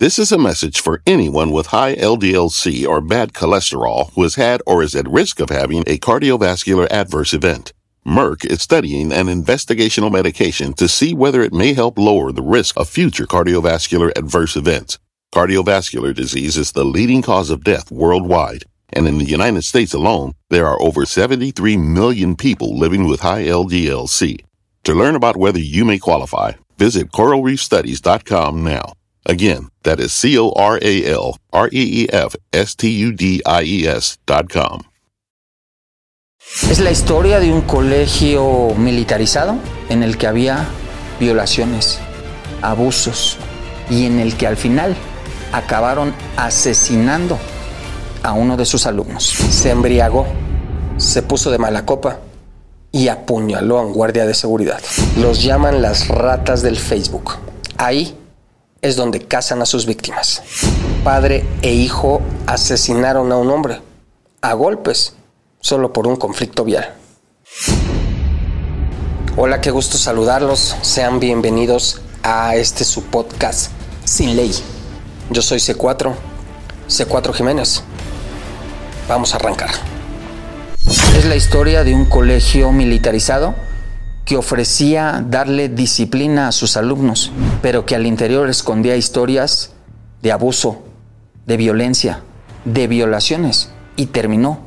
This is a message for anyone with high LDLC or bad cholesterol who has had or is at risk of having a cardiovascular adverse event. Merck is studying an investigational medication to see whether it may help lower the risk of future cardiovascular adverse events. Cardiovascular disease is the leading cause of death worldwide, and in the United States alone, there are over 73 million people living with high LDLC. To learn about whether you may qualify, visit coralreefstudies.com now. Again, that is C O R A L R E E F S T U D I E S dot com. Es la historia de un colegio militarizado en el que había violaciones, abusos y en el que al final acabaron asesinando a uno de sus alumnos. Se embriagó, se puso de mala copa y apuñaló a un guardia de seguridad. Los llaman las ratas del Facebook. Ahí es donde cazan a sus víctimas. Padre e hijo asesinaron a un hombre a golpes solo por un conflicto vial. Hola, qué gusto saludarlos. Sean bienvenidos a este su podcast Sin Ley. Yo soy C4, C4 Jiménez. Vamos a arrancar. Es la historia de un colegio militarizado que ofrecía darle disciplina a sus alumnos, pero que al interior escondía historias de abuso, de violencia, de violaciones y terminó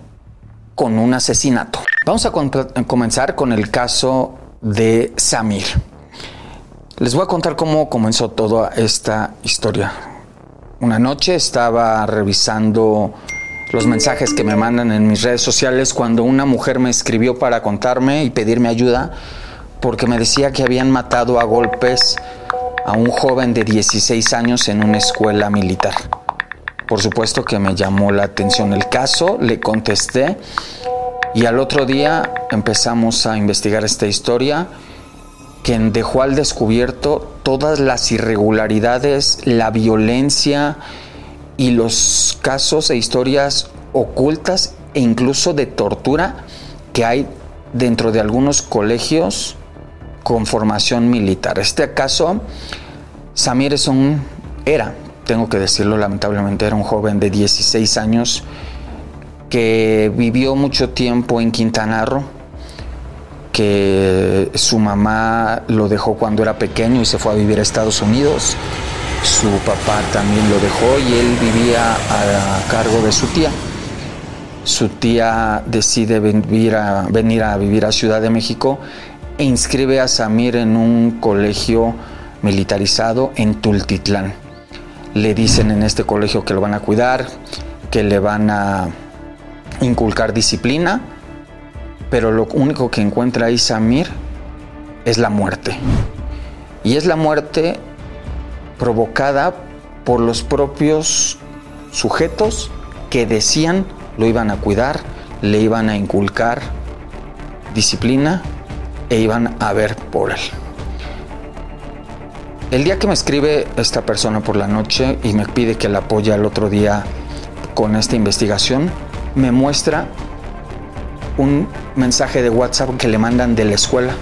con un asesinato. Vamos a comenzar con el caso de Samir. Les voy a contar cómo comenzó toda esta historia. Una noche estaba revisando los mensajes que me mandan en mis redes sociales cuando una mujer me escribió para contarme y pedirme ayuda porque me decía que habían matado a golpes a un joven de 16 años en una escuela militar. Por supuesto que me llamó la atención el caso, le contesté y al otro día empezamos a investigar esta historia que dejó al descubierto todas las irregularidades, la violencia y los casos e historias ocultas e incluso de tortura que hay dentro de algunos colegios con formación militar. Este caso, Samir es un, era, tengo que decirlo lamentablemente, era un joven de 16 años que vivió mucho tiempo en Quintana Roo, que su mamá lo dejó cuando era pequeño y se fue a vivir a Estados Unidos. Su papá también lo dejó y él vivía a cargo de su tía. Su tía decide venir a, venir a vivir a Ciudad de México e inscribe a Samir en un colegio militarizado en Tultitlán. Le dicen en este colegio que lo van a cuidar, que le van a inculcar disciplina, pero lo único que encuentra ahí Samir es la muerte. Y es la muerte provocada por los propios sujetos que decían lo iban a cuidar, le iban a inculcar disciplina e iban a ver por él. El día que me escribe esta persona por la noche y me pide que la apoye al otro día con esta investigación, me muestra un mensaje de WhatsApp que le mandan de la escuela.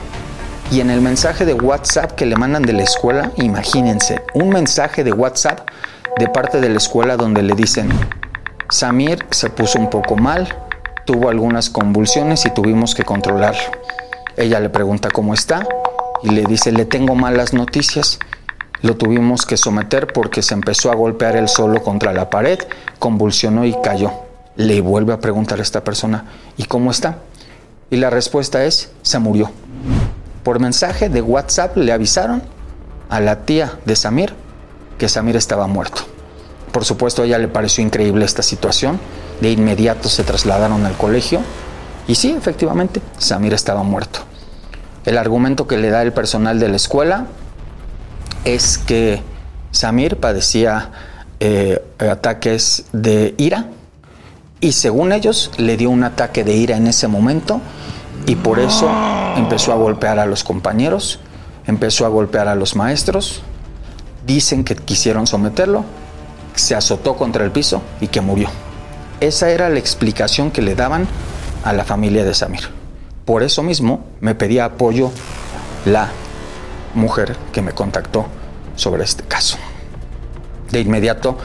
Y en el mensaje de WhatsApp que le mandan de la escuela, imagínense, un mensaje de WhatsApp de parte de la escuela donde le dicen, Samir se puso un poco mal, tuvo algunas convulsiones y tuvimos que controlarlo. Ella le pregunta cómo está y le dice, le tengo malas noticias. Lo tuvimos que someter porque se empezó a golpear él solo contra la pared, convulsionó y cayó. Le vuelve a preguntar a esta persona, ¿y cómo está? Y la respuesta es, se murió. Por mensaje de WhatsApp le avisaron a la tía de Samir que Samir estaba muerto. Por supuesto, a ella le pareció increíble esta situación. De inmediato se trasladaron al colegio y sí, efectivamente, Samir estaba muerto. El argumento que le da el personal de la escuela es que Samir padecía eh, ataques de ira y según ellos le dio un ataque de ira en ese momento y por eso empezó a golpear a los compañeros, empezó a golpear a los maestros. Dicen que quisieron someterlo, se azotó contra el piso y que murió. Esa era la explicación que le daban a la familia de Samir. Por eso mismo me pedía apoyo la mujer que me contactó sobre este caso. De inmediato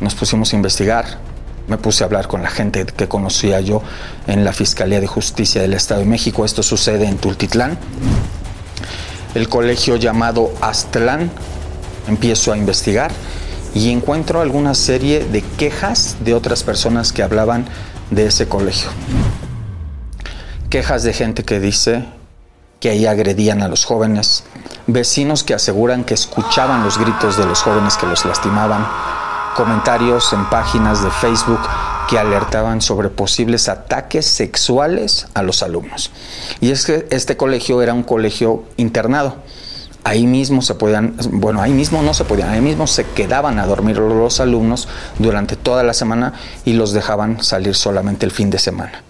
nos pusimos a investigar, me puse a hablar con la gente que conocía yo en la Fiscalía de Justicia del Estado de México. Esto sucede en Tultitlán. El colegio llamado Aztlán, empiezo a investigar y encuentro alguna serie de quejas de otras personas que hablaban de ese colegio. Quejas de gente que dice que ahí agredían a los jóvenes, vecinos que aseguran que escuchaban los gritos de los jóvenes que los lastimaban, comentarios en páginas de Facebook que alertaban sobre posibles ataques sexuales a los alumnos. Y es que este colegio era un colegio internado. Ahí mismo se podían, bueno, ahí mismo no se podían, ahí mismo se quedaban a dormir los alumnos durante toda la semana y los dejaban salir solamente el fin de semana.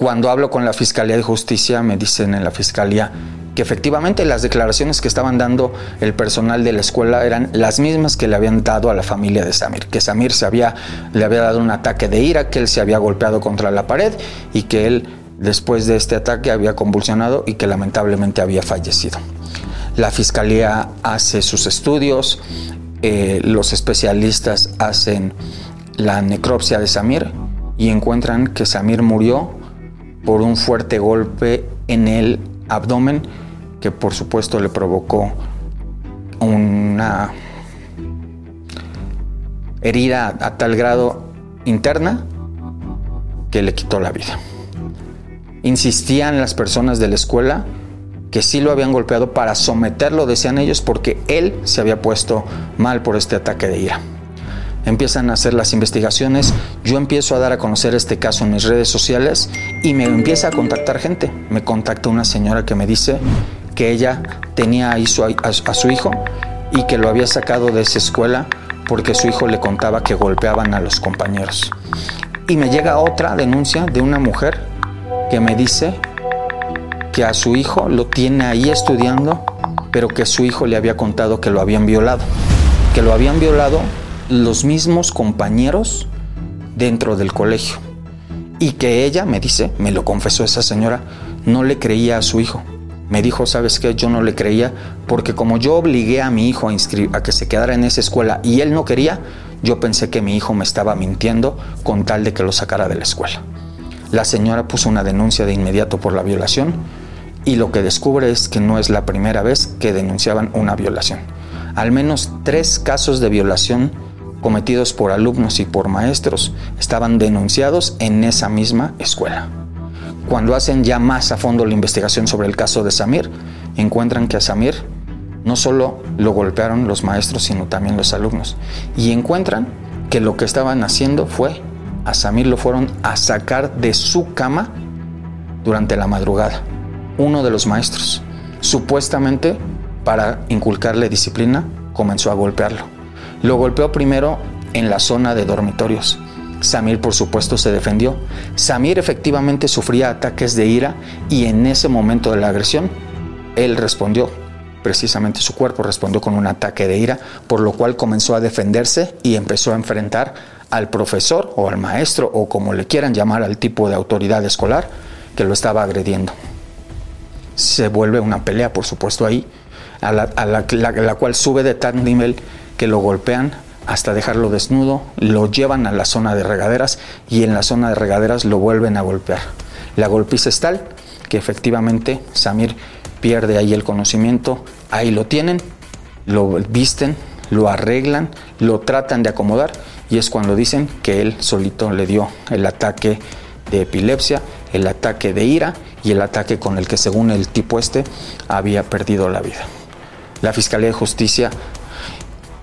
Cuando hablo con la Fiscalía de Justicia, me dicen en la Fiscalía que efectivamente las declaraciones que estaban dando el personal de la escuela eran las mismas que le habían dado a la familia de Samir, que Samir se había, le había dado un ataque de ira, que él se había golpeado contra la pared y que él después de este ataque había convulsionado y que lamentablemente había fallecido. La Fiscalía hace sus estudios, eh, los especialistas hacen la necropsia de Samir y encuentran que Samir murió por un fuerte golpe en el abdomen que por supuesto le provocó una herida a tal grado interna que le quitó la vida. Insistían las personas de la escuela que sí lo habían golpeado para someterlo, decían ellos, porque él se había puesto mal por este ataque de ira empiezan a hacer las investigaciones, yo empiezo a dar a conocer este caso en mis redes sociales y me empieza a contactar gente. Me contacta una señora que me dice que ella tenía ahí a, su hijo y que lo había sacado de esa escuela porque su hijo le contaba que golpeaban a los compañeros. Y me llega otra denuncia de una mujer que me dice que a su hijo lo tiene ahí estudiando, pero que su hijo le había contado que lo habían violado. Que lo habían violado los mismos compañeros dentro del colegio. Y que ella, me dice, me lo confesó esa señora, no le creía a su hijo. Me dijo, ¿sabes qué? Yo no le creía porque como yo obligué a mi hijo a, a que se quedara en esa escuela y él no quería, yo pensé que mi hijo me estaba mintiendo con tal de que lo sacara de la escuela. La señora puso una denuncia de inmediato por la violación y lo que descubre es que no es la primera vez que denunciaban una violación. Al menos tres casos de violación cometidos por alumnos y por maestros estaban denunciados en esa misma escuela. Cuando hacen ya más a fondo la investigación sobre el caso de Samir, encuentran que a Samir no solo lo golpearon los maestros, sino también los alumnos. Y encuentran que lo que estaban haciendo fue, a Samir lo fueron a sacar de su cama durante la madrugada. Uno de los maestros, supuestamente para inculcarle disciplina, comenzó a golpearlo. Lo golpeó primero en la zona de dormitorios. Samir por supuesto se defendió. Samir efectivamente sufría ataques de ira y en ese momento de la agresión, él respondió, precisamente su cuerpo respondió con un ataque de ira, por lo cual comenzó a defenderse y empezó a enfrentar al profesor o al maestro o como le quieran llamar al tipo de autoridad escolar que lo estaba agrediendo. Se vuelve una pelea, por supuesto, ahí, a la, cual sube de tal nivel que lo golpean hasta dejarlo desnudo, lo llevan a la zona de regaderas y en la zona de regaderas lo vuelven a golpear. La golpiza es tal que efectivamente Samir pierde ahí el conocimiento, ahí lo tienen, lo visten, lo arreglan, lo tratan de acomodar y es cuando dicen que él solito le dio el ataque de epilepsia, el ataque de ira y el ataque con el que según el tipo este había perdido la vida. La Fiscalía de Justicia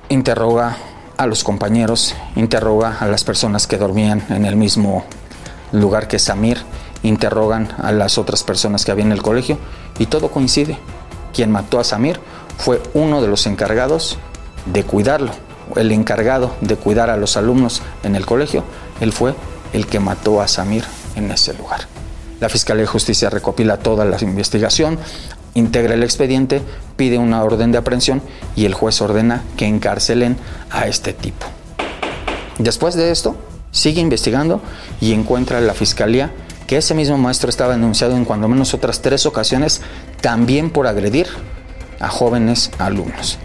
interroga a los compañeros, interroga a las personas que dormían en el mismo lugar que Samir, interrogan a las otras personas que había en el colegio y todo coincide. Quien mató a Samir fue uno de los encargados de cuidarlo, el encargado de cuidar a los alumnos en el colegio, él fue el que mató a Samir en ese lugar. La Fiscalía de Justicia recopila toda la investigación, integra el expediente, pide una orden de aprehensión y el juez ordena que encarcelen a este tipo. Después de esto, sigue investigando y encuentra la Fiscalía que ese mismo maestro estaba denunciado en cuando menos otras tres ocasiones también por agredir a jóvenes alumnos.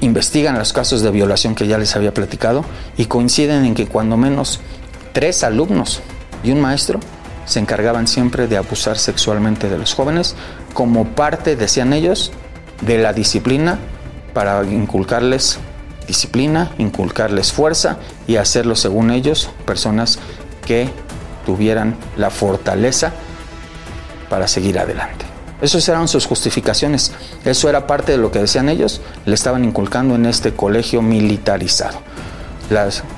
Investigan los casos de violación que ya les había platicado y coinciden en que cuando menos tres alumnos y un maestro se encargaban siempre de abusar sexualmente de los jóvenes como parte, decían ellos, de la disciplina para inculcarles disciplina, inculcarles fuerza y hacerlo, según ellos, personas que tuvieran la fortaleza para seguir adelante. Esas eran sus justificaciones. Eso era parte de lo que decían ellos. Le estaban inculcando en este colegio militarizado.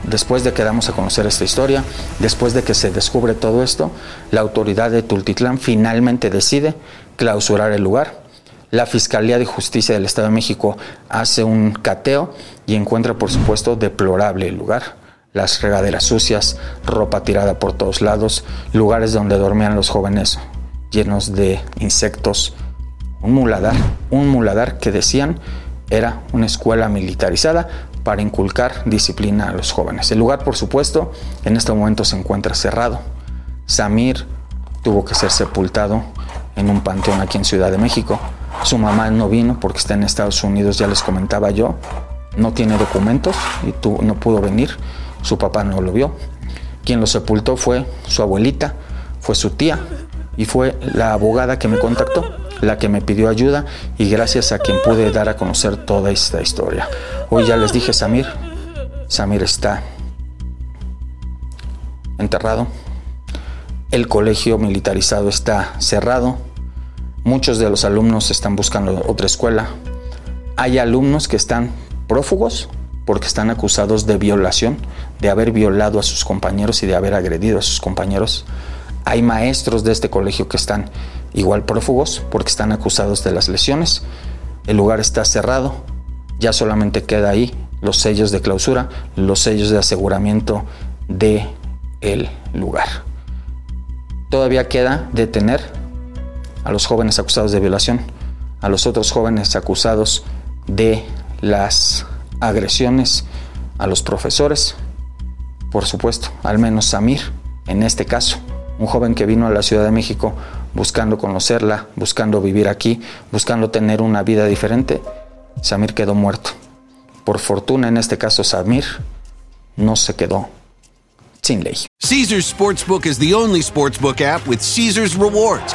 Después de que damos a conocer esta historia, después de que se descubre todo esto, la autoridad de Tultitlán finalmente decide clausurar el lugar. La Fiscalía de Justicia del Estado de México hace un cateo y encuentra, por supuesto, deplorable el lugar. Las regaderas sucias, ropa tirada por todos lados, lugares donde dormían los jóvenes llenos de insectos. Un muladar, un muladar que decían era una escuela militarizada para inculcar disciplina a los jóvenes. El lugar, por supuesto, en este momento se encuentra cerrado. Samir tuvo que ser sepultado en un panteón aquí en Ciudad de México. Su mamá no vino porque está en Estados Unidos, ya les comentaba yo. No tiene documentos y no pudo venir. Su papá no lo vio. Quien lo sepultó fue su abuelita, fue su tía y fue la abogada que me contactó, la que me pidió ayuda y gracias a quien pude dar a conocer toda esta historia. Hoy ya les dije Samir, Samir está enterrado, el colegio militarizado está cerrado. Muchos de los alumnos están buscando otra escuela. Hay alumnos que están prófugos porque están acusados de violación, de haber violado a sus compañeros y de haber agredido a sus compañeros. Hay maestros de este colegio que están igual prófugos porque están acusados de las lesiones. El lugar está cerrado. Ya solamente queda ahí los sellos de clausura, los sellos de aseguramiento de el lugar. Todavía queda detener a los jóvenes acusados de violación, a los otros jóvenes acusados de las agresiones a los profesores, por supuesto, al menos Samir, en este caso, un joven que vino a la Ciudad de México buscando conocerla, buscando vivir aquí, buscando tener una vida diferente, Samir quedó muerto. Por fortuna, en este caso, Samir no se quedó sin ley. Caesars Sportsbook is the only sportsbook app with Caesars rewards.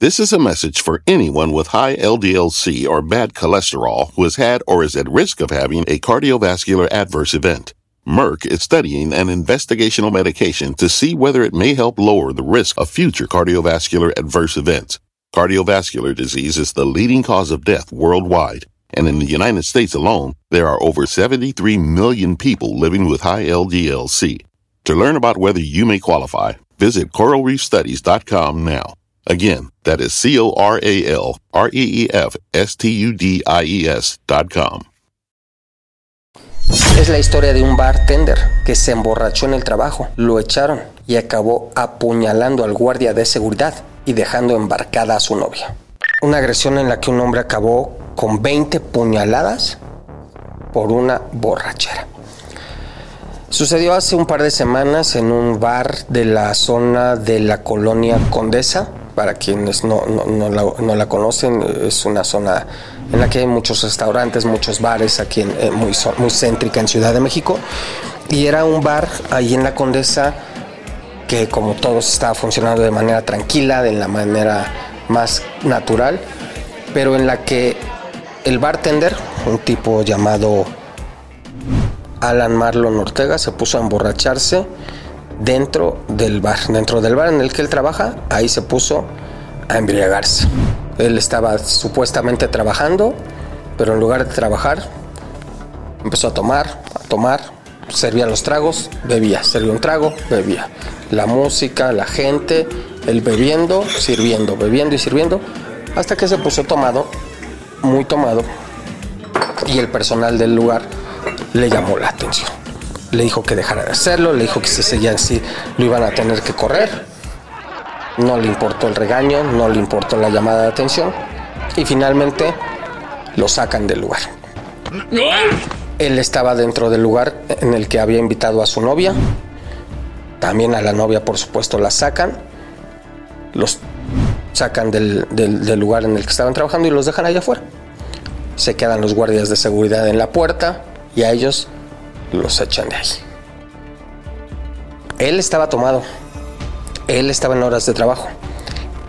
This is a message for anyone with high LDLC or bad cholesterol who has had or is at risk of having a cardiovascular adverse event. Merck is studying an investigational medication to see whether it may help lower the risk of future cardiovascular adverse events. Cardiovascular disease is the leading cause of death worldwide, and in the United States alone, there are over 73 million people living with high LDLC. To learn about whether you may qualify, Visit coralreefstudies.com now. Again, that is C O R A L R E E F S T U D I E S.com. Es la historia de un bartender que se emborrachó en el trabajo, lo echaron y acabó apuñalando al guardia de seguridad y dejando embarcada a su novia. Una agresión en la que un hombre acabó con 20 puñaladas por una borrachera. Sucedió hace un par de semanas en un bar de la zona de la colonia Condesa. Para quienes no, la, conocen, es una zona en la que hay muchos restaurantes, muchos bares, aquí en, eh, muy, muy céntrica en Ciudad de México. Y era un bar ahí en la Condesa que como todos estaba funcionando de manera tranquila, de la manera más natural, pero en la que el bartender, un tipo llamado Alan Marlon Ortega se puso a emborracharse dentro del bar. Dentro del bar en el que él trabaja, ahí se puso a embriagarse. Él estaba supuestamente trabajando, pero en lugar de trabajar, empezó a tomar, a tomar, servía los tragos, bebía, servía un trago, bebía. La música, la gente, él bebiendo, sirviendo, bebiendo y sirviendo, hasta que se puso tomado, muy tomado, y el personal del lugar le llamó la atención. Le dijo que dejara de hacerlo, le dijo que si seguían así lo iban a tener que correr. No le importó el regaño, no le importó la llamada de atención y finalmente lo sacan del lugar. Él estaba dentro del lugar en el que había invitado a su novia. También a la novia, por supuesto, la sacan. Los sacan del, del lugar en el que estaban trabajando y los dejan allá afuera. Se quedan los guardias de seguridad en la puerta y a ellos los echan de ahí. Él estaba tomado. Él estaba en horas de trabajo.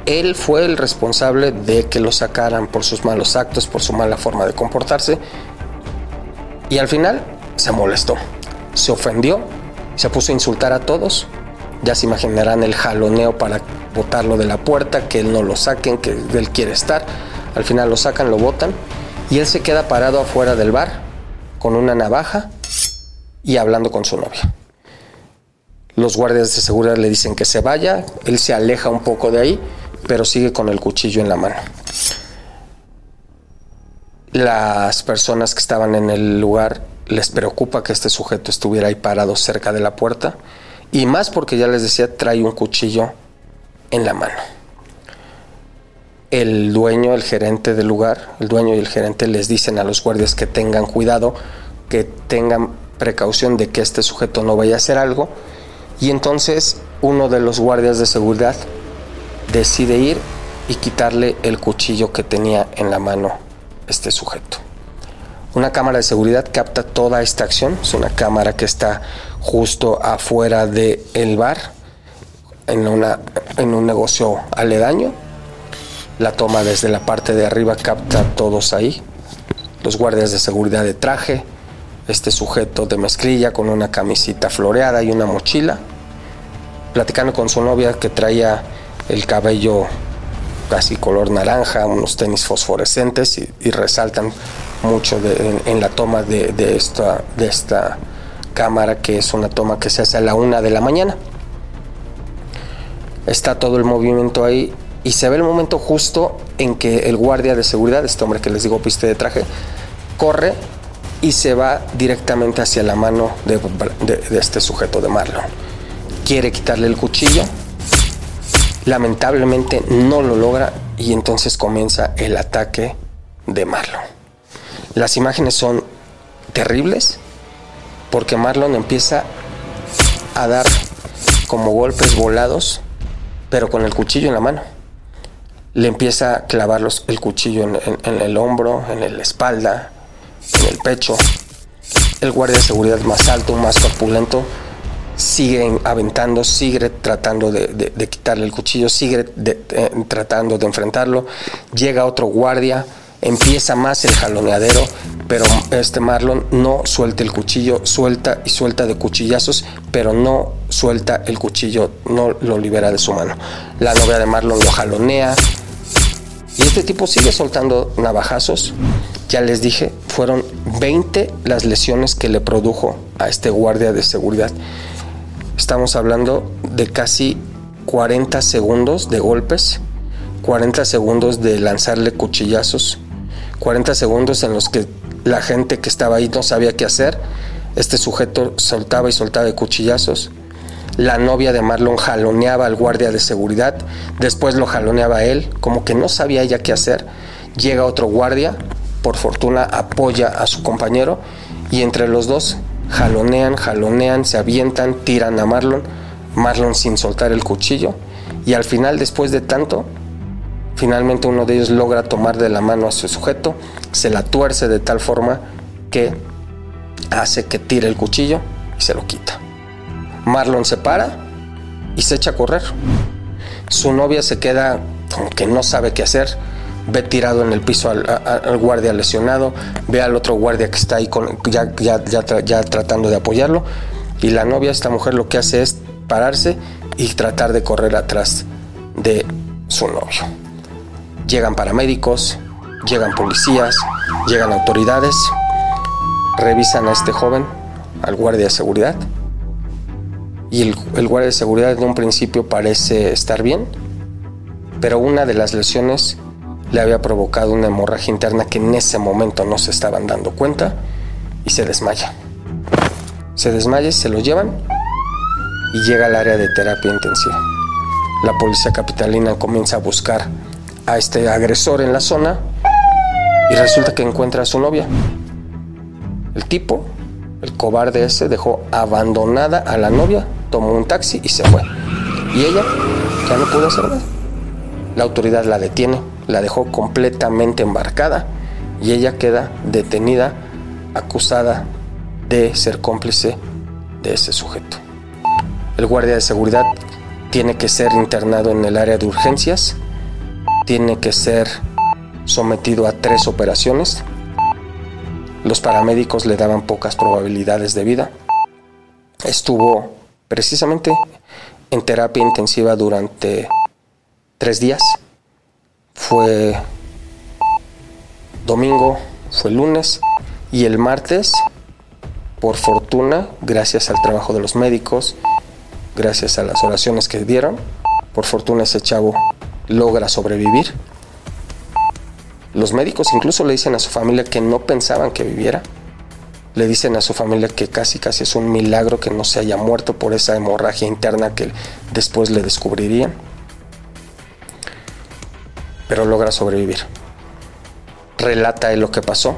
Él fue el responsable de que lo sacaran por sus malos actos, por su mala forma de comportarse. Y al final se molestó, se ofendió, se puso a insultar a todos. Ya se imaginarán el jaloneo para botarlo de la puerta, que él no lo saquen, que él quiere estar. Al final lo sacan, lo botan y él se queda parado afuera del bar con una navaja y hablando con su novia. Los guardias de seguridad le dicen que se vaya, él se aleja un poco de ahí, pero sigue con el cuchillo en la mano. Las personas que estaban en el lugar les preocupa que este sujeto estuviera ahí parado cerca de la puerta y más porque ya les decía trae un cuchillo en la mano. El dueño, el gerente del lugar, el dueño y el gerente les dicen a los guardias que tengan cuidado, que tengan precaución de que este sujeto no vaya a hacer algo y entonces uno de los guardias de seguridad decide ir y quitarle el cuchillo que tenía en la mano este sujeto. Una cámara de seguridad capta toda esta acción, es una cámara que está justo afuera del el bar, en, una, en un negocio aledaño. La toma desde la parte de arriba capta todos ahí, los guardias de seguridad de traje, este sujeto de mezclilla con una camisita floreada y una mochila, platicando con su novia que traía el cabello casi color naranja, unos tenis fosforescentes y, resaltan mucho en, la toma de, esta, de esta cámara que es una toma que se hace a la una de la mañana. Está todo el movimiento ahí y se ve el momento justo en que el guardia de seguridad, este hombre que les digo piste de traje, corre y se va directamente hacia la mano de, este sujeto de Marlon. Quiere quitarle el cuchillo, lamentablemente no lo logra y entonces comienza el ataque de Marlon. Las imágenes son terribles porque Marlon empieza a dar como golpes volados, pero con el cuchillo en la mano. Le empieza a clavar el cuchillo en el hombro, en la espalda, en el pecho. El guardia de seguridad más alto, más corpulento, sigue aventando, sigue tratando de, quitarle el cuchillo, sigue tratando de enfrentarlo. Llega otro guardia, empieza más el jaloneadero, pero este Marlon no suelta el cuchillo, suelta y suelta de cuchillazos, pero no suelta el cuchillo, no lo libera de su mano. La novia de Marlon lo jalonea, y este tipo sigue soltando navajazos. Ya les dije, fueron 20 las lesiones que le produjo a este guardia de seguridad. Estamos hablando de casi 40 segundos de golpes, 40 segundos de lanzarle cuchillazos, 40 segundos en los que la gente que estaba ahí no sabía qué hacer. Este sujeto soltaba y soltaba cuchillazos. La novia de Marlon jaloneaba al guardia de seguridad, después lo jaloneaba él, como que no sabía ya qué hacer. Llega otro guardia, por fortuna apoya a su compañero y entre los dos jalonean, jalonean, se avientan, tiran a Marlon, Marlon sin soltar el cuchillo y al final, después de tanto, finalmente uno de ellos logra tomar de la mano a su sujeto, se la tuerce de tal forma que hace que tire el cuchillo y se lo quita. Marlon se para y se echa a correr. Su novia se queda como que no sabe qué hacer, ve tirado en el piso al, guardia lesionado, ve al otro guardia que está ahí ya, ya, ya, tratando de apoyarlo. Y la novia, esta mujer, lo que hace es pararse y tratar de correr atrás de su novio. Llegan paramédicos, llegan policías, llegan autoridades, revisan a este joven, al guardia de seguridad. Y el, el guardia de seguridad de un principio parece estar bien, pero una de las lesiones le había provocado una hemorragia interna que en ese momento no se estaban dando cuenta y se desmaya. Se desmaya, se lo llevan y llega al área de terapia intensiva. La policía capitalina comienza a buscar a este agresor en la zona y resulta que encuentra a su novia. El tipo, el cobarde ese, dejó abandonada a la novia, tomó un taxi y se fue. Y ella ya no pudo hacer nada. La autoridad la detiene, la dejó completamente embarcada y ella queda detenida, acusada de ser cómplice de ese sujeto. El guardia de seguridad tiene que ser internado en el área de urgencias, tiene que ser sometido a tres operaciones. Los paramédicos le daban pocas probabilidades de vida. Estuvo precisamente en terapia intensiva durante tres días. Fue domingo, fue lunes y el martes, por fortuna, gracias al trabajo de los médicos, gracias a las oraciones que dieron, por fortuna ese chavo logra sobrevivir. Los médicos incluso le dicen a su familia que no pensaban que viviera. Le dicen a su familia que casi casi es un milagro que no se haya muerto por esa hemorragia interna que después le descubrirían pero logra sobrevivir. Relata lo que pasó,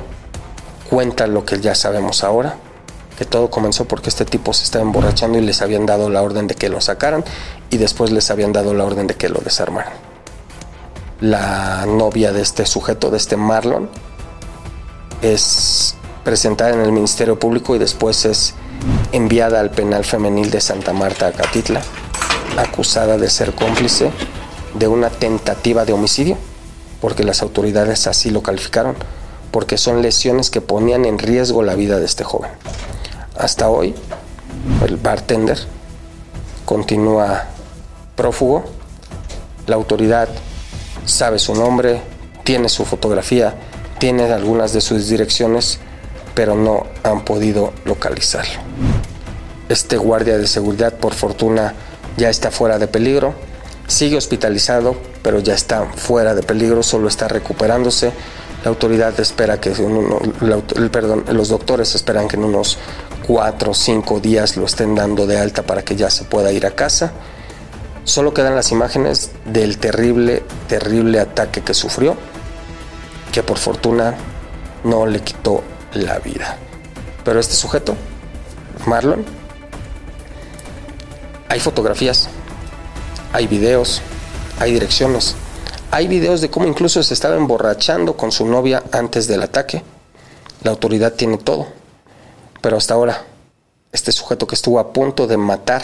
cuenta lo que ya sabemos ahora, que todo comenzó porque este tipo se estaba emborrachando y les habían dado la orden de que lo sacaran y después les habían dado la orden de que lo desarmaran. La novia de este sujeto, de este Marlon, es presentada en el Ministerio Público y después es enviada al penal femenil de Santa Marta, Acatitla, acusada de ser cómplice de una tentativa de homicidio, porque las autoridades así lo calificaron, porque son lesiones que ponían en riesgo la vida de este joven. Hasta hoy, el bartender continúa prófugo, la autoridad sabe su nombre, tiene su fotografía, tiene algunas de sus direcciones, pero no han podido localizarlo. Este guardia de seguridad, por fortuna, ya está fuera de peligro Sigue hospitalizado, pero ya está fuera de peligro, solo está recuperándose. La autoridad espera que, perdón, los doctores esperan que en unos cuatro o cinco días lo estén dando de alta para que ya se pueda ir a casa. Solo quedan las imágenes del terrible, terrible ataque que sufrió, que por fortuna no le quitó la vida. Pero este sujeto, Marlon, hay fotografías hay videos, hay direcciones, hay videos de cómo incluso se estaba emborrachando con su novia antes del ataque. La autoridad tiene todo. Pero hasta ahora, este sujeto que estuvo a punto de matar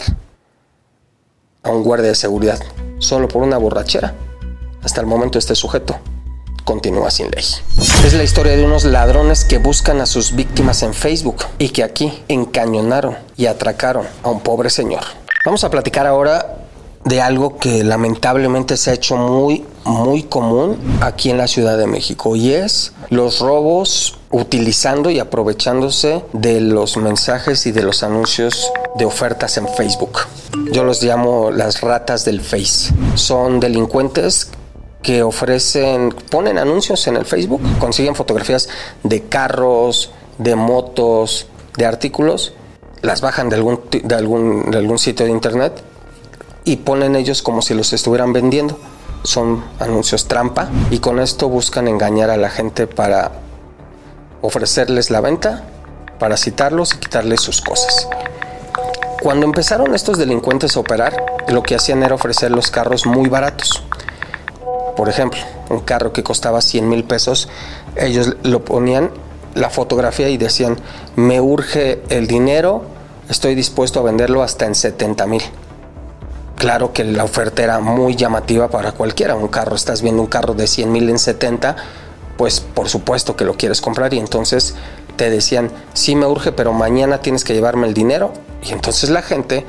a un guardia de seguridad solo por una borrachera, hasta el momento este sujeto continúa sin ley. Es la historia de unos ladrones que buscan a sus víctimas en Facebook y que aquí encañonaron y atracaron a un pobre señor. Vamos a platicar ahora de algo que lamentablemente se ha hecho muy, muy común aquí en la Ciudad de México y es los robos utilizando y aprovechándose de los mensajes y de los anuncios de ofertas en Facebook. Yo los llamo las ratas del Face. Son delincuentes que ofrecen, ponen anuncios en el Facebook, consiguen fotografías de carros, de motos, de artículos, las bajan de algún, de algún, de algún sitio de internet y ponen ellos como si los estuvieran vendiendo. Son anuncios trampa y con esto buscan engañar a la gente para ofrecerles la venta, para citarlos y quitarles sus cosas. Cuando empezaron estos delincuentes a operar, lo que hacían era ofrecer los carros muy baratos. Por ejemplo, un carro que costaba 100 mil pesos, ellos lo ponían la fotografía y decían, me urge el dinero, estoy dispuesto a venderlo hasta en 70 mil Claro que la oferta era muy llamativa para cualquiera. Un carro, estás viendo un carro de 100 mil en 70, pues por supuesto que lo quieres comprar y entonces te decían, sí me urge, pero mañana tienes que llevarme el dinero. Y entonces la gente,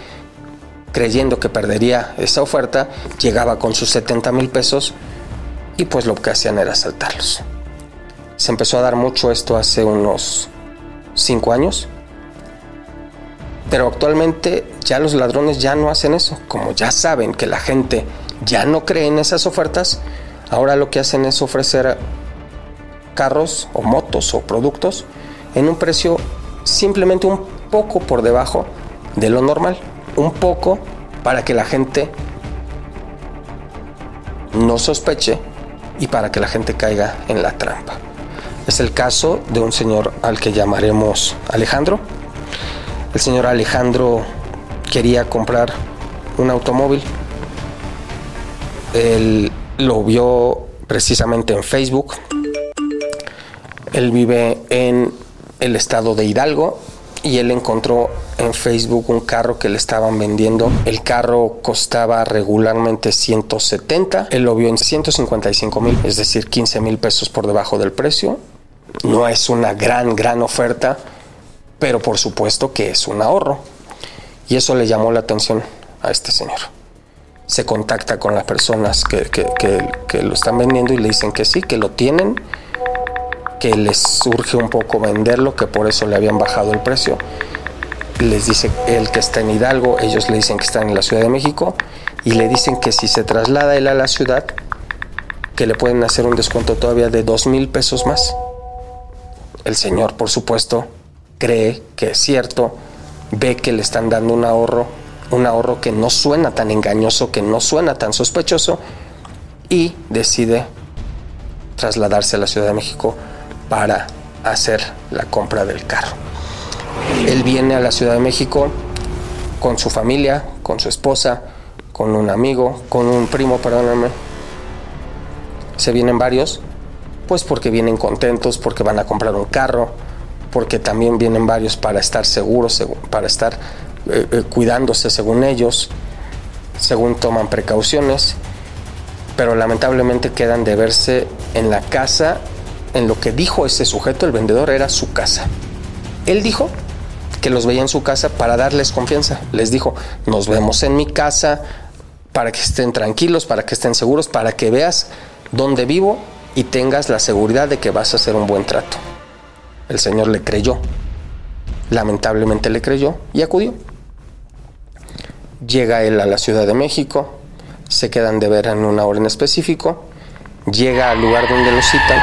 creyendo que perdería esa oferta, llegaba con sus 70 mil pesos y pues lo que hacían era asaltarlos. Se empezó a dar mucho esto hace unos 5 años. Pero actualmente ya los ladrones ya no hacen eso. Como ya saben que la gente ya no cree en esas ofertas, ahora lo que hacen es ofrecer carros o motos o productos en un precio simplemente un poco por debajo de lo normal. Un poco para que la gente no sospeche y para que la gente caiga en la trampa. Es el caso de un señor al que llamaremos Alejandro. El señor Alejandro quería comprar un automóvil. Él lo vio precisamente en Facebook. Él vive en el estado de Hidalgo y él encontró en Facebook un carro que le estaban vendiendo. El carro costaba regularmente 170. Él lo vio en 155 mil, es decir, 15 mil pesos por debajo del precio. No es una gran, gran oferta, pero por supuesto que es un ahorro. Y eso le llamó la atención a este señor. Se contacta con las personas que, que, que, lo están vendiendo y le dicen que sí, que lo tienen que les surge un poco venderlo, que por eso le habían bajado el precio. Les dice el que está en Hidalgo, ellos le dicen que están en la Ciudad de México y le dicen que si se traslada él a la ciudad, que le pueden hacer un descuento todavía de dos mil pesos más. El señor, por supuesto, cree que es cierto, ve que le están dando un ahorro, un ahorro que no suena tan engañoso, que no suena tan sospechoso, y decide trasladarse a la Ciudad de México para hacer la compra del carro. Él viene a la Ciudad de México con su familia, con su esposa, con un amigo, con un primo, perdóname. Se vienen varios, pues porque vienen contentos, porque van a comprar un carro, porque también vienen varios para estar seguros, para estar eh, eh, cuidándose según ellos, según toman precauciones, pero lamentablemente quedan de verse en la casa en lo que dijo ese sujeto, el vendedor, era su casa. Él dijo que los veía en su casa para darles confianza. Les dijo, nos vemos en mi casa para que estén tranquilos, para que estén seguros, para que veas dónde vivo y tengas la seguridad de que vas a hacer un buen trato. El Señor le creyó. Lamentablemente le creyó y acudió. Llega él a la Ciudad de México, se quedan de ver en una hora en específico, llega al lugar donde lo citan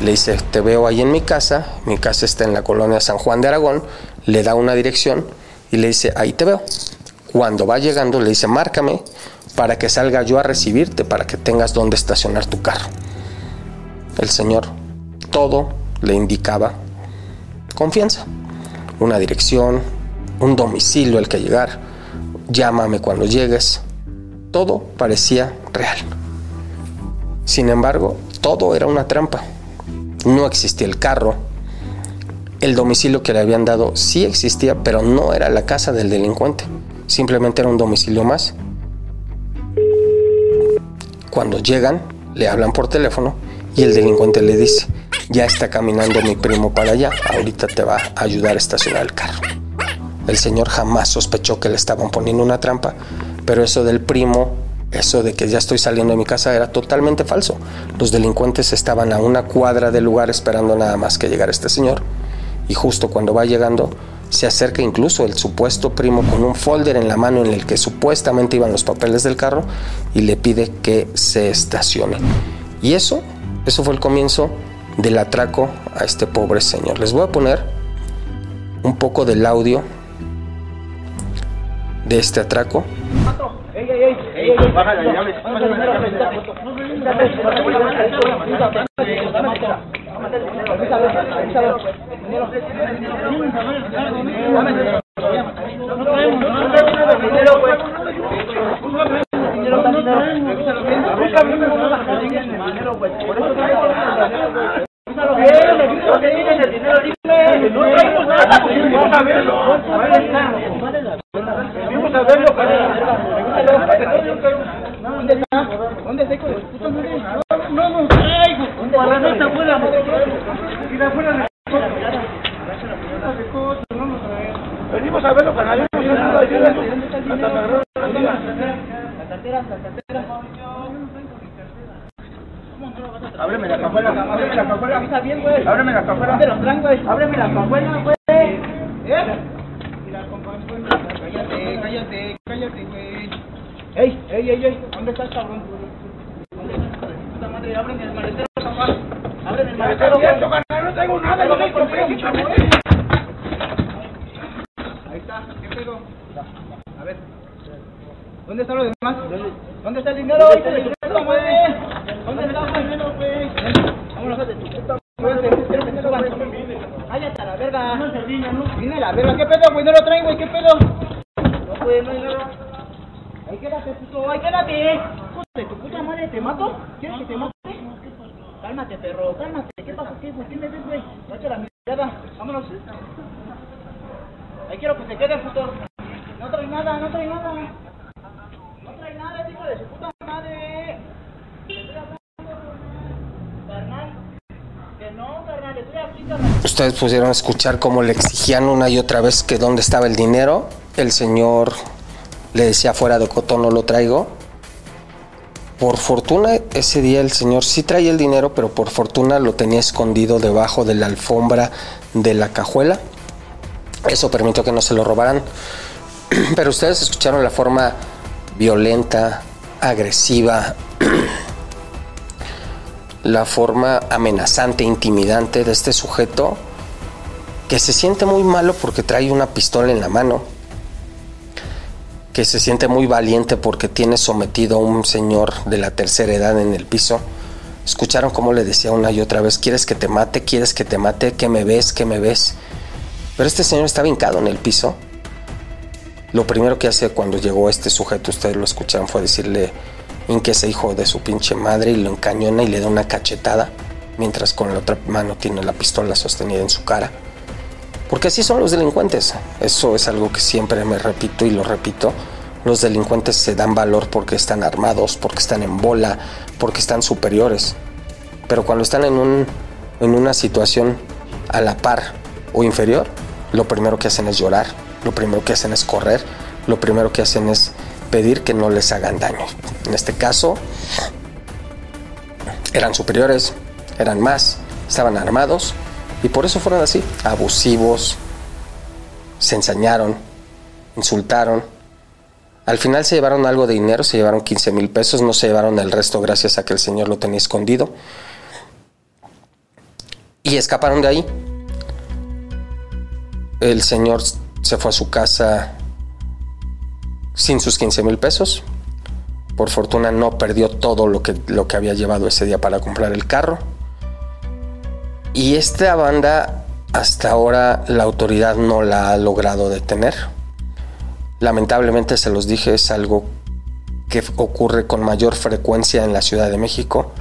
le dice, te veo ahí en mi casa, mi casa está en la colonia San Juan de Aragón, le da una dirección y le dice, ahí te veo. Cuando va llegando le dice, márcame para que salga yo a recibirte, para que tengas donde estacionar tu carro. El Señor todo le indicaba confianza, una dirección, un domicilio al que llegar, llámame cuando llegues, todo parecía real. Sin embargo, todo era una trampa no existía el carro. El domicilio que le habían dado sí existía, pero no era la casa del delincuente. Simplemente era un domicilio más. Cuando llegan, le hablan por teléfono y el delincuente le dice, ya está caminando mi primo para allá, ahorita te va a ayudar a estacionar el carro. El señor jamás sospechó que le estaban poniendo una trampa, pero eso del primo eso de que ya estoy saliendo de mi casa era totalmente falso. Los delincuentes estaban a una cuadra del lugar esperando nada más que llegara este señor. Y justo cuando va llegando, se acerca incluso el supuesto primo con un folder en la mano en el que supuestamente iban los papeles del carro y le pide que se estacione. Y eso, eso fue el comienzo del atraco a este pobre señor. Les voy a poner un poco del audio de este atraco No, no, afuera Venimos a verlo, canal. ¿Dónde está el dinero? La cartera, la cartera. Ábreme la cajuela, ábreme la cajuela. Está bien, güey. Ábreme la cajuela. ¿Dónde los traen, güey? Ábreme la cajuela, güey. ¿Eh? Cállate, cállate, cállate, güey. Ey, ey, ey, ey, ¿dónde estás, cabrón? ¿Dónde estás, puta madre? Ábreme el maletero, papá. Ábreme el maletero, güey. No traigo nada, no traigo nada. Ahí está, ¿qué pedo? A ver. ¿Dónde están los demás? Special ಇನ್ನೆಲ್ಲ ಹೋಯ್ತು pudieron escuchar cómo le exigían una y otra vez que dónde estaba el dinero. El señor le decía fuera de cotón no lo traigo. Por fortuna ese día el señor sí traía el dinero, pero por fortuna lo tenía escondido debajo de la alfombra de la cajuela. Eso permitió que no se lo robaran. Pero ustedes escucharon la forma violenta, agresiva, la forma amenazante, intimidante de este sujeto que se siente muy malo porque trae una pistola en la mano, que se siente muy valiente porque tiene sometido a un señor de la tercera edad en el piso. Escucharon cómo le decía una y otra vez, ¿quieres que te mate? ¿Quieres que te mate? ¿Qué me ves? ¿Qué me ves? Pero este señor estaba hincado en el piso. Lo primero que hace cuando llegó este sujeto, ustedes lo escucharon, fue decirle, ese hijo de su pinche madre, y lo encañona y le da una cachetada, mientras con la otra mano tiene la pistola sostenida en su cara. Porque así son los delincuentes. Eso es algo que siempre me repito y lo repito. Los delincuentes se dan valor porque están armados, porque están en bola, porque están superiores. Pero cuando están en, un, en una situación a la par o inferior, lo primero que hacen es llorar, lo primero que hacen es correr, lo primero que hacen es pedir que no les hagan daño. En este caso, eran superiores, eran más, estaban armados y por eso fueron así, abusivos, se ensañaron, insultaron. Al final se llevaron algo de dinero, se llevaron 15 mil pesos, no se llevaron el resto gracias a que el señor lo tenía escondido. Y escaparon de ahí. El señor se fue a su casa sin sus 15 mil pesos. Por fortuna no perdió todo lo que, lo que había llevado ese día para comprar el carro. Y esta banda hasta ahora la autoridad no la ha logrado detener. Lamentablemente se los dije, es algo que ocurre con mayor frecuencia en la Ciudad de México.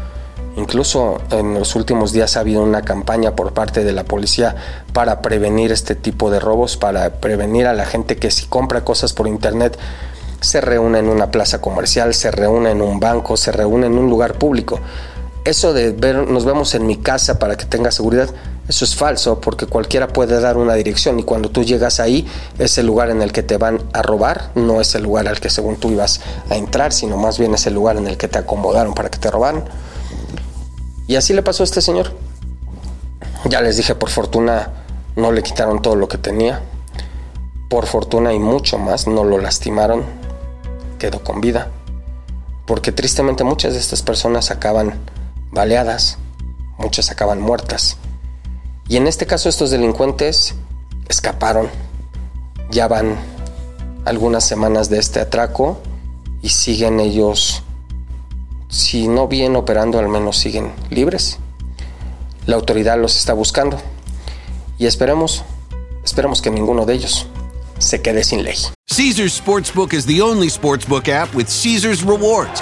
Incluso en los últimos días ha habido una campaña por parte de la policía para prevenir este tipo de robos, para prevenir a la gente que si compra cosas por internet se reúne en una plaza comercial, se reúne en un banco, se reúne en un lugar público. Eso de ver, nos vemos en mi casa para que tenga seguridad, eso es falso porque cualquiera puede dar una dirección y cuando tú llegas ahí es el lugar en el que te van a robar, no es el lugar al que según tú ibas a entrar, sino más bien es el lugar en el que te acomodaron para que te robaran. Y así le pasó a este señor. Ya les dije, por fortuna no le quitaron todo lo que tenía. Por fortuna y mucho más, no lo lastimaron. Quedó con vida. Porque tristemente muchas de estas personas acaban baleadas, muchas acaban muertas. Y en este caso estos delincuentes escaparon. Ya van algunas semanas de este atraco y siguen ellos si no bien operando, al menos siguen libres. La autoridad los está buscando y esperemos, esperemos que ninguno de ellos se quede sin ley. Caesar's Sportsbook is the only sportsbook app with Caesar's rewards.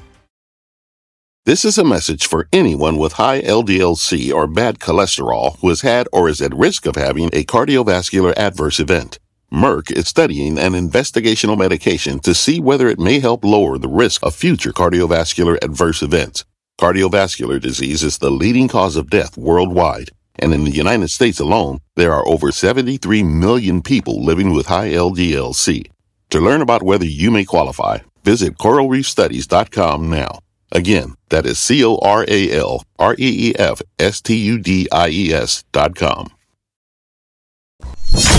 This is a message for anyone with high LDLC or bad cholesterol who has had or is at risk of having a cardiovascular adverse event. Merck is studying an investigational medication to see whether it may help lower the risk of future cardiovascular adverse events. Cardiovascular disease is the leading cause of death worldwide, and in the United States alone, there are over 73 million people living with high LDLC. To learn about whether you may qualify, visit coralreefstudies.com now. Again, that is C O R A L R E E F S T U D I E S dot com.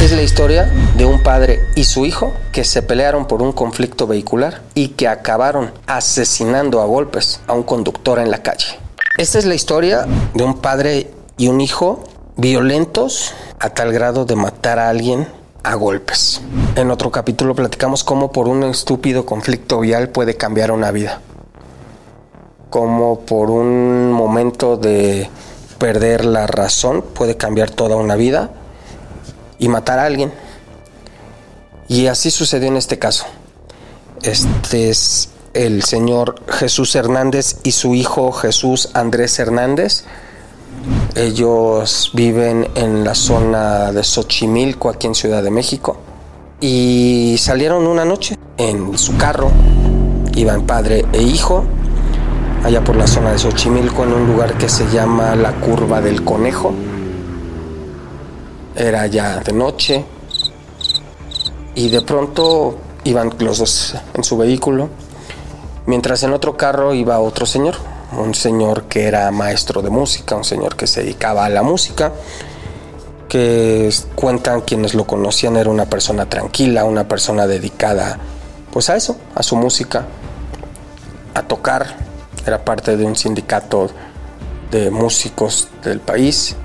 Es la historia de un padre y su hijo que se pelearon por un conflicto vehicular y que acabaron asesinando a golpes a un conductor en la calle. Esta es la historia de un padre y un hijo violentos a tal grado de matar a alguien a golpes. En otro capítulo platicamos cómo por un estúpido conflicto vial puede cambiar una vida. Cómo por un momento de perder la razón puede cambiar toda una vida y matar a alguien. Y así sucedió en este caso. Este es el señor Jesús Hernández y su hijo Jesús Andrés Hernández. Ellos viven en la zona de Xochimilco, aquí en Ciudad de México. Y salieron una noche en su carro. Iban padre e hijo allá por la zona de Xochimilco en un lugar que se llama la Curva del Conejo. Era ya de noche y de pronto iban los dos en su vehículo, mientras en otro carro iba otro señor, un señor que era maestro de música, un señor que se dedicaba a la música, que cuentan quienes lo conocían era una persona tranquila, una persona dedicada pues a eso, a su música, a tocar, era parte de un sindicato de músicos del país,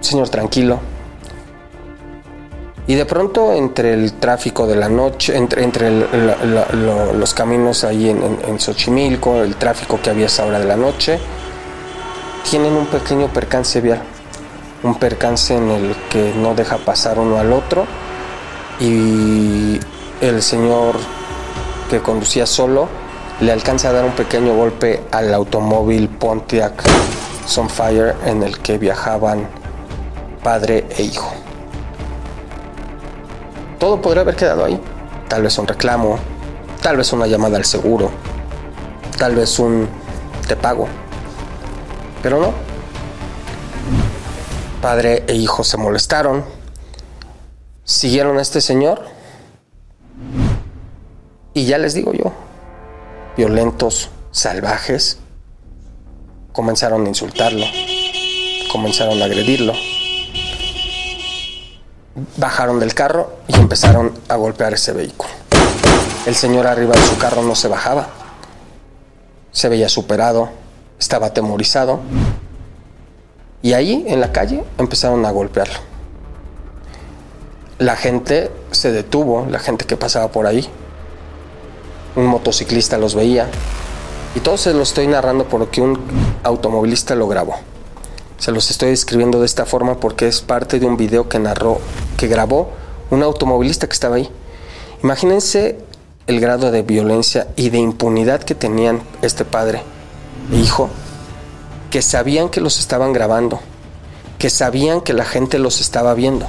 señor tranquilo. Y de pronto entre el tráfico de la noche, entre, entre los caminos ahí en, en, en, Xochimilco, el tráfico que había a esa hora de la noche, tienen un pequeño percance vial. Un percance en el que no deja pasar uno al otro y el señor que conducía solo le alcanza a dar un pequeño golpe al automóvil Pontiac Sunfire en el que viajaban padre e hijo. Todo podría haber quedado ahí. Tal vez un reclamo, tal vez una llamada al seguro, tal vez un te pago. Pero no. Padre e hijo se molestaron, siguieron a este señor y ya les digo yo, violentos, salvajes, comenzaron a insultarlo, comenzaron a agredirlo bajaron del carro y empezaron a golpear ese vehículo. El señor arriba de su carro no se bajaba. Se veía superado, estaba atemorizado. Y ahí, en la calle, empezaron a golpearlo. La gente se detuvo, la gente que pasaba por ahí. Un motociclista los veía. Y todo se lo estoy narrando porque un automovilista lo grabó. Se los estoy escribiendo de esta forma porque es parte de un video que narró, que grabó un automovilista que estaba ahí. Imagínense el grado de violencia y de impunidad que tenían este padre e hijo, que sabían que los estaban grabando, que sabían que la gente los estaba viendo,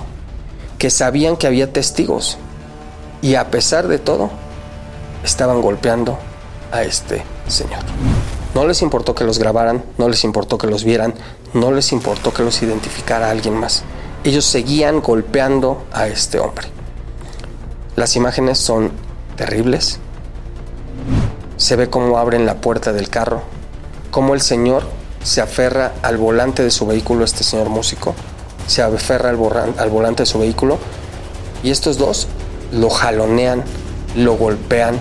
que sabían que había testigos y a pesar de todo, estaban golpeando a este señor. No les importó que los grabaran, no les importó que los vieran, no les importó que los identificara alguien más. Ellos seguían golpeando a este hombre. Las imágenes son terribles. Se ve cómo abren la puerta del carro, cómo el señor se aferra al volante de su vehículo, este señor músico, se aferra al, al volante de su vehículo y estos dos lo jalonean, lo golpean,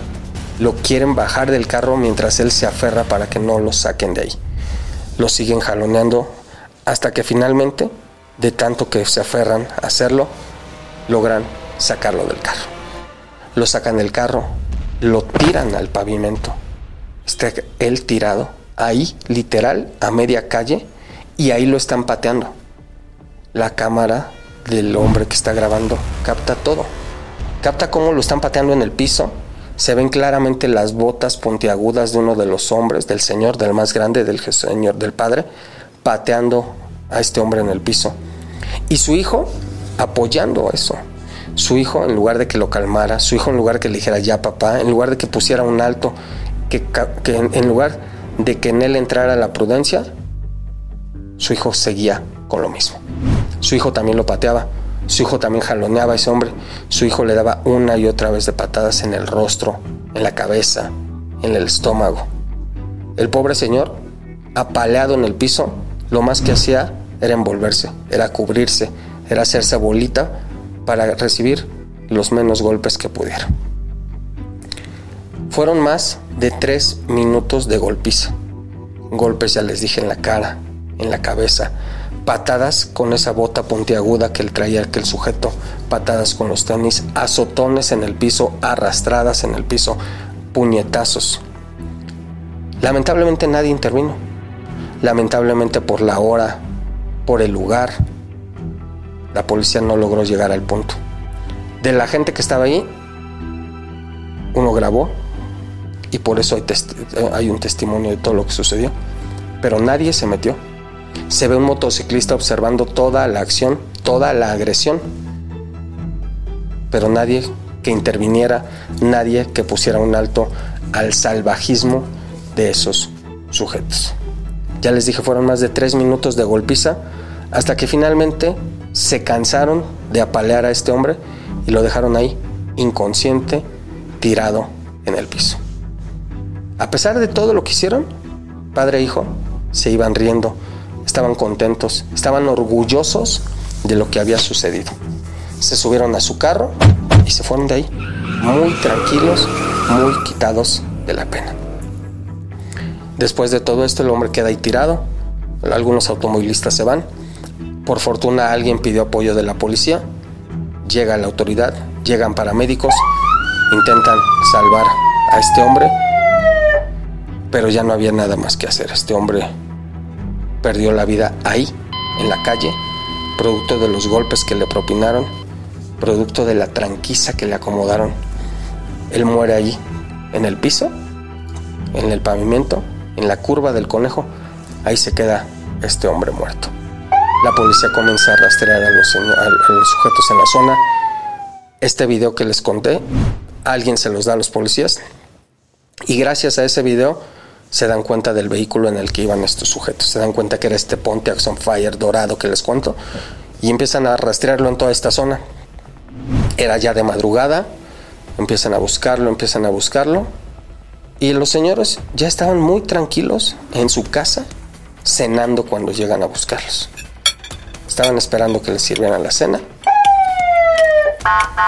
lo quieren bajar del carro mientras él se aferra para que no lo saquen de ahí. Lo siguen jaloneando hasta que finalmente, de tanto que se aferran a hacerlo, logran sacarlo del carro. Lo sacan del carro, lo tiran al pavimento. Está él tirado ahí, literal, a media calle, y ahí lo están pateando. La cámara del hombre que está grabando capta todo. Capta cómo lo están pateando en el piso. Se ven claramente las botas puntiagudas de uno de los hombres, del señor, del más grande, del señor, del padre, pateando a este hombre en el piso. Y su hijo apoyando eso. Su hijo, en lugar de que lo calmara, su hijo, en lugar de que le dijera ya papá, en lugar de que pusiera un alto, que, en lugar de que en él entrara la prudencia, su hijo seguía con lo mismo. Su hijo también lo pateaba, su hijo también jaloneaba a ese hombre, su hijo le daba una y otra vez de patadas en el rostro, en la cabeza, en el estómago. El pobre señor, apaleado en el piso, lo más que hacía era envolverse, era cubrirse, era hacerse bolita para recibir los menos golpes que pudiera. Fueron más de tres minutos de golpiza. Golpes, ya les dije, en la cara, en la cabeza, patadas con esa bota puntiaguda que él traía aquel sujeto, patadas con los tenis, azotones en el piso, arrastradas en el piso, puñetazos. Lamentablemente nadie intervino. Lamentablemente por la hora, por el lugar, la policía no logró llegar al punto. De la gente que estaba ahí, uno grabó y por eso hay, hay, un testimonio de todo lo que sucedió. Pero nadie se metió. Se ve un motociclista observando toda la acción, toda la agresión. Pero nadie que interviniera, nadie que pusiera un alto al salvajismo de esos sujetos. Ya les dije, fueron más de tres minutos de golpiza hasta que finalmente se cansaron de apalear a este hombre y lo dejaron ahí, inconsciente, tirado en el piso. A pesar de todo lo que hicieron, padre e hijo se iban riendo, estaban contentos, estaban orgullosos de lo que había sucedido. Se subieron a su carro y se fueron de ahí, muy tranquilos, muy quitados de la pena. Después de todo esto, el hombre queda ahí tirado, algunos automovilistas se van, por fortuna alguien pidió apoyo de la policía, llega la autoridad, llegan paramédicos, intentan salvar a este hombre, pero ya no había nada más que hacer. Este hombre perdió la vida ahí, en la calle, producto de los golpes que le propinaron, producto de la tranquiza que le acomodaron. Él muere allí, en el piso, en el pavimento, en la curva del conejo. Ahí se queda este hombre muerto. La policía comienza a rastrear a los, a los sujetos en la zona. Este video que les conté, alguien se los da a los policías. Y gracias a ese video se dan cuenta del vehículo en el que iban estos sujetos. Se dan cuenta que era este Pontiac Fire dorado que les cuento. Y empiezan a rastrearlo en toda esta zona. Era ya de madrugada. Empiezan a buscarlo, empiezan a buscarlo. Y los señores ya estaban muy tranquilos en su casa, cenando cuando llegan a buscarlos. Estaban esperando que les sirvieran la cena.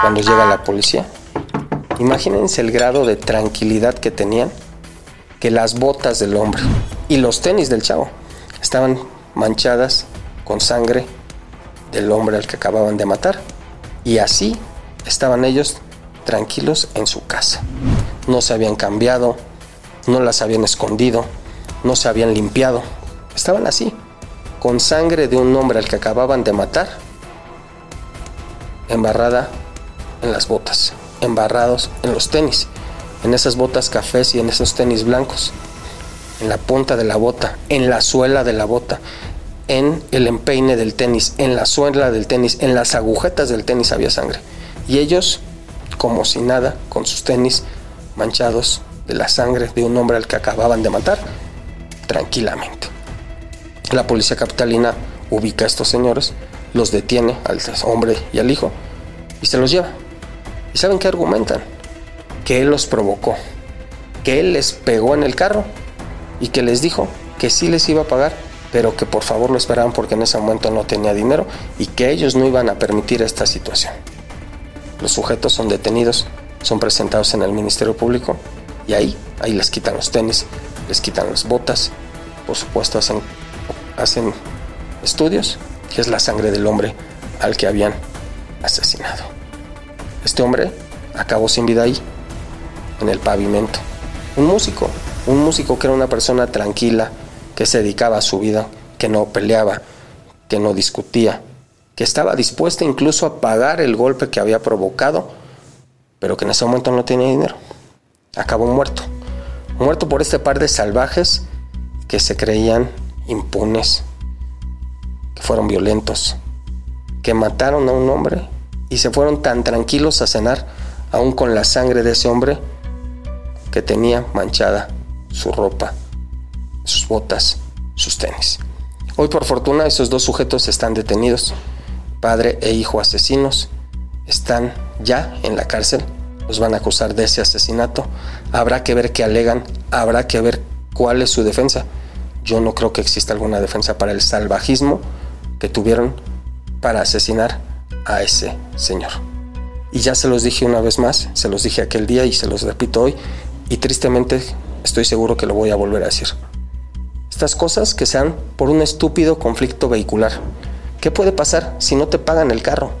Cuando llega la policía, imagínense el grado de tranquilidad que tenían que las botas del hombre y los tenis del chavo estaban manchadas con sangre del hombre al que acababan de matar. Y así estaban ellos tranquilos en su casa. No se habían cambiado, no las habían escondido, no se habían limpiado. Estaban así, con sangre de un hombre al que acababan de matar, embarrada en las botas, embarrados en los tenis en esas botas cafés y en esos tenis blancos, en la punta de la bota, en la suela de la bota, en el empeine del tenis, en la suela del tenis, en las agujetas del tenis había sangre. Y ellos, como si nada, con sus tenis manchados de la sangre de un hombre al que acababan de matar, tranquilamente. La policía capitalina ubica a estos señores, los detiene al hombre y al hijo y se los lleva. ¿Y saben qué argumentan? Que Él los provocó, que Él les pegó en el carro y que les dijo que sí les iba a pagar, pero que por favor lo esperaban porque en ese momento no tenía dinero y que ellos no iban a permitir esta situación. Los sujetos son detenidos, son presentados en el Ministerio Público y ahí, ahí les quitan los tenis, les quitan las botas, por supuesto hacen, hacen estudios que es la sangre del hombre al que habían asesinado. Este hombre acabó sin vida ahí, en el pavimento. Un músico, un músico que era una persona tranquila, que se dedicaba a su vida, que no peleaba, que no discutía, que estaba dispuesta incluso a pagar el golpe que había provocado, pero que en ese momento no tenía dinero. Acabó muerto. Muerto por este par de salvajes que se creían impunes, que fueron violentos, que mataron a un hombre y se fueron tan tranquilos a cenar, aún con la sangre de ese hombre que tenía manchada su ropa, sus botas, sus tenis. Hoy por fortuna esos dos sujetos están detenidos, padre e hijo asesinos, están ya en la cárcel, los van a acusar de ese asesinato, habrá que ver qué alegan, habrá que ver cuál es su defensa. Yo no creo que exista alguna defensa para el salvajismo que tuvieron para asesinar a ese señor. Y ya se los dije una vez más, se los dije aquel día y se los repito hoy, y tristemente estoy seguro que lo voy a volver a decir. Estas cosas que sean por un estúpido conflicto vehicular. ¿Qué puede pasar si no te pagan el carro?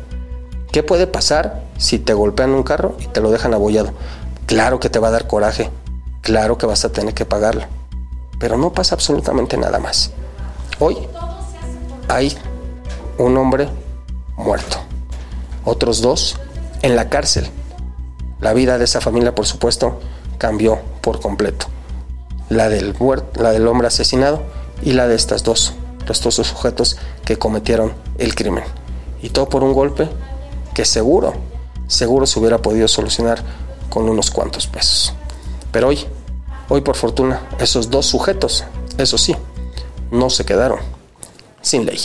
¿Qué puede pasar si te golpean un carro y te lo dejan abollado? Claro que te va a dar coraje, claro que vas a tener que pagarlo, pero no pasa absolutamente nada más. Hoy hay un hombre muerto, otros dos en la cárcel. La vida de esa familia, por supuesto, cambió por completo. La del, la del hombre asesinado y la de estas dos, estos dos sujetos que cometieron el crimen. Y todo por un golpe que seguro, seguro se hubiera podido solucionar con unos cuantos pesos. Pero hoy, hoy por fortuna, esos dos sujetos, eso sí, no se quedaron sin ley.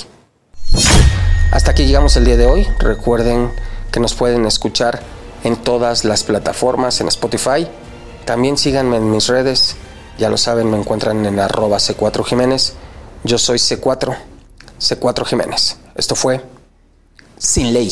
Hasta aquí llegamos el día de hoy. Recuerden que nos pueden escuchar en todas las plataformas, en Spotify, también síganme en mis redes, ya lo saben, me encuentran en arroba C4 Jiménez. Yo soy C4, C4 Jiménez. Esto fue Sin Ley.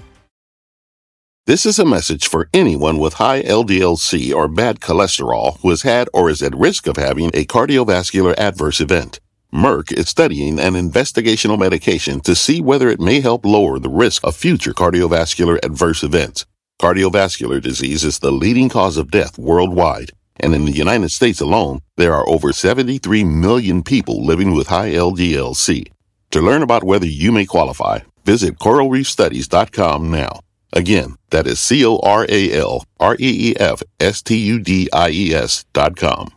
This is a message for anyone with high LDLC or bad cholesterol who has had or is at risk of having a cardiovascular adverse event. Merck is studying an investigational medication to see whether it may help lower the risk of future cardiovascular adverse events. Cardiovascular disease is the leading cause of death worldwide, and in the United States alone, there are over 73 million people living with high LDLC. To learn about whether you may qualify, visit coralreefstudies.com now. Again, that is C O R A L R E E F S T U D I E S dot com.